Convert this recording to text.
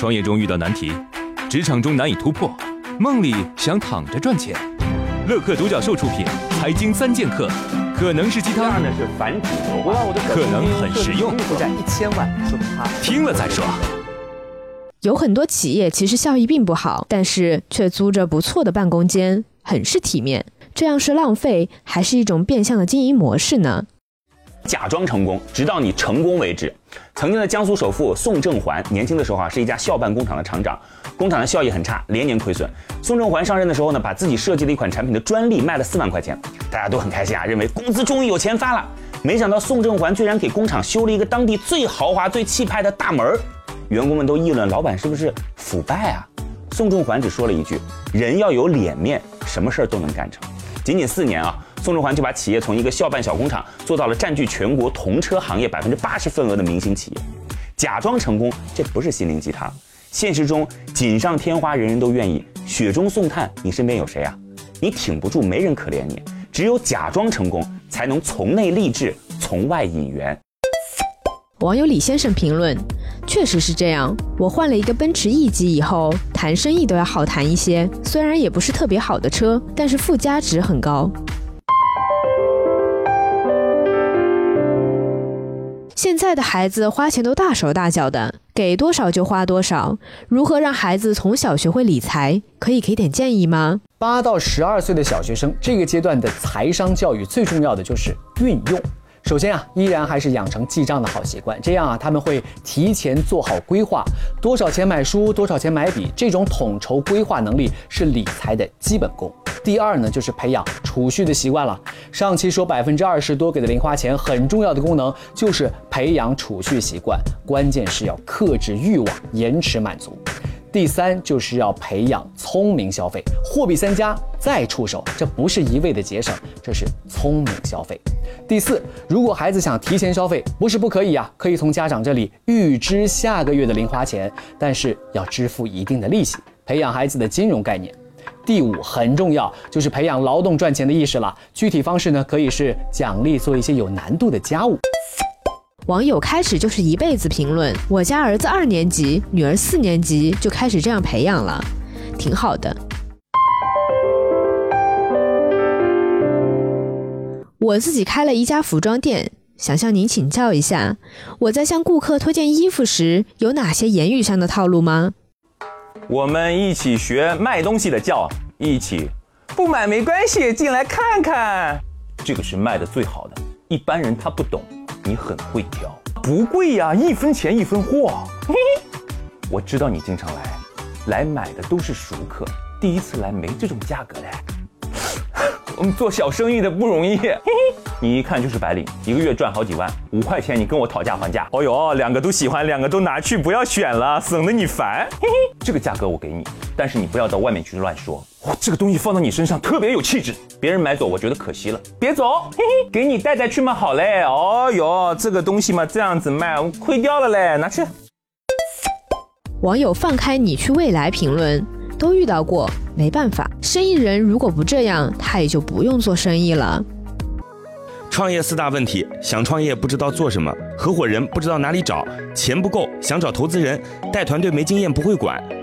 创业中遇到难题，职场中难以突破，梦里想躺着赚钱。乐客独角兽出品，《财经三剑客》可能是鸡汤，呢是繁体油我让我的可能很实用负债一千万，说他听了再说。有很多企业其实效益并不好，但是却租着不错的办公间，很是体面。这样是浪费，还是一种变相的经营模式呢？假装成功，直到你成功为止。曾经的江苏首富宋正环，年轻的时候啊，是一家校办工厂的厂长，工厂的效益很差，连年亏损。宋正环上任的时候呢，把自己设计的一款产品的专利卖了四万块钱，大家都很开心啊，认为工资终于有钱发了。没想到宋正环居然给工厂修了一个当地最豪华、最气派的大门儿，员工们都议论老板是不是腐败啊？宋仲环只说了一句：“人要有脸面，什么事儿都能干成。”仅仅四年啊，宋仲环就把企业从一个校办小工厂做到了占据全国童车行业百分之八十份额的明星企业。假装成功，这不是心灵鸡汤。现实中，锦上添花人人都愿意，雪中送炭，你身边有谁啊？你挺不住，没人可怜你。只有假装成功，才能从内励志，从外引援。网友李先生评论：确实是这样。我换了一个奔驰 E 级以后，谈生意都要好谈一些。虽然也不是特别好的车，但是附加值很高。现在的孩子花钱都大手大脚的，给多少就花多少。如何让孩子从小学会理财？可以给点建议吗？八到十二岁的小学生这个阶段的财商教育最重要的就是运用。首先啊，依然还是养成记账的好习惯，这样啊，他们会提前做好规划，多少钱买书，多少钱买笔，这种统筹规划能力是理财的基本功。第二呢，就是培养储蓄的习惯了。上期说百分之二十多给的零花钱，很重要的功能就是培养储蓄习惯，关键是要克制欲望，延迟满足。第三就是要培养聪明消费，货比三家再出手，这不是一味的节省，这是聪明消费。第四，如果孩子想提前消费，不是不可以啊，可以从家长这里预支下个月的零花钱，但是要支付一定的利息，培养孩子的金融概念。第五很重要，就是培养劳动赚钱的意识了。具体方式呢，可以是奖励做一些有难度的家务。网友开始就是一辈子评论，我家儿子二年级，女儿四年级就开始这样培养了，挺好的。我自己开了一家服装店，想向您请教一下，我在向顾客推荐衣服时，有哪些言语上的套路吗？我们一起学卖东西的叫一起，不买没关系，进来看看。这个是卖的最好的，一般人他不懂，你很会挑，不贵呀，一分钱一分货。嘿嘿，我知道你经常来，来买的都是熟客，第一次来没这种价格的。我们做小生意的不容易，嘿嘿，你一看就是白领，一个月赚好几万，五块钱你跟我讨价还价，哦哟，两个都喜欢，两个都拿去，不要选了，省得你烦，嘿嘿，这个价格我给你，但是你不要到外面去乱说，哇，这个东西放到你身上特别有气质，别人买走我觉得可惜了，别走，嘿嘿，给你带带去嘛，好嘞，哦哟，这个东西嘛这样子卖，亏掉了嘞，拿去。网友放开你去未来评论都遇到过，没办法，生意人如果不这样，他也就不用做生意了。创业四大问题：想创业不知道做什么，合伙人不知道哪里找，钱不够想找投资人，带团队没经验不会管。